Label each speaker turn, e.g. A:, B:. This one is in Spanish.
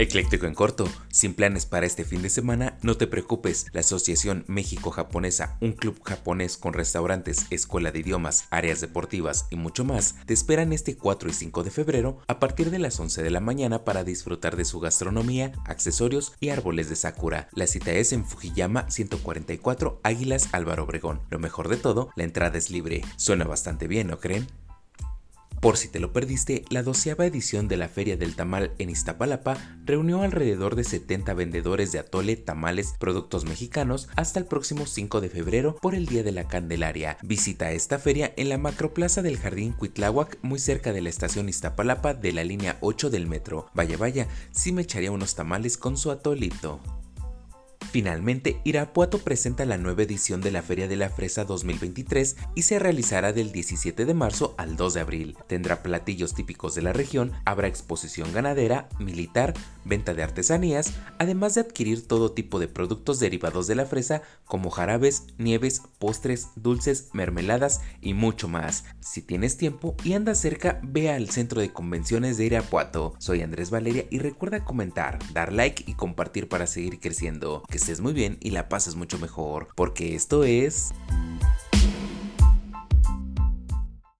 A: Ecléctico en corto, sin planes para este fin de semana, no te preocupes, la Asociación México-Japonesa, un club japonés con restaurantes, escuela de idiomas, áreas deportivas y mucho más, te esperan este 4 y 5 de febrero a partir de las 11 de la mañana para disfrutar de su gastronomía, accesorios y árboles de Sakura. La cita es en Fujiyama 144 Águilas Álvaro Obregón. Lo mejor de todo, la entrada es libre. Suena bastante bien, ¿no creen? Por si te lo perdiste, la doceava edición de la Feria del Tamal en Iztapalapa reunió alrededor de 70 vendedores de atole, tamales, productos mexicanos hasta el próximo 5 de febrero por el Día de la Candelaria. Visita esta feria en la macroplaza del Jardín Cuitláhuac, muy cerca de la estación Iztapalapa de la línea 8 del metro. Vaya, vaya, sí me echaría unos tamales con su atolito. Finalmente, Irapuato presenta la nueva edición de la Feria de la Fresa 2023 y se realizará del 17 de marzo al 2 de abril. Tendrá platillos típicos de la región, habrá exposición ganadera, militar, venta de artesanías, además de adquirir todo tipo de productos derivados de la fresa como jarabes, nieves, postres, dulces, mermeladas y mucho más. Si tienes tiempo y andas cerca, ve al centro de convenciones de Irapuato. Soy Andrés Valeria y recuerda comentar, dar like y compartir para seguir creciendo estés muy bien y la pases mucho mejor, porque esto es...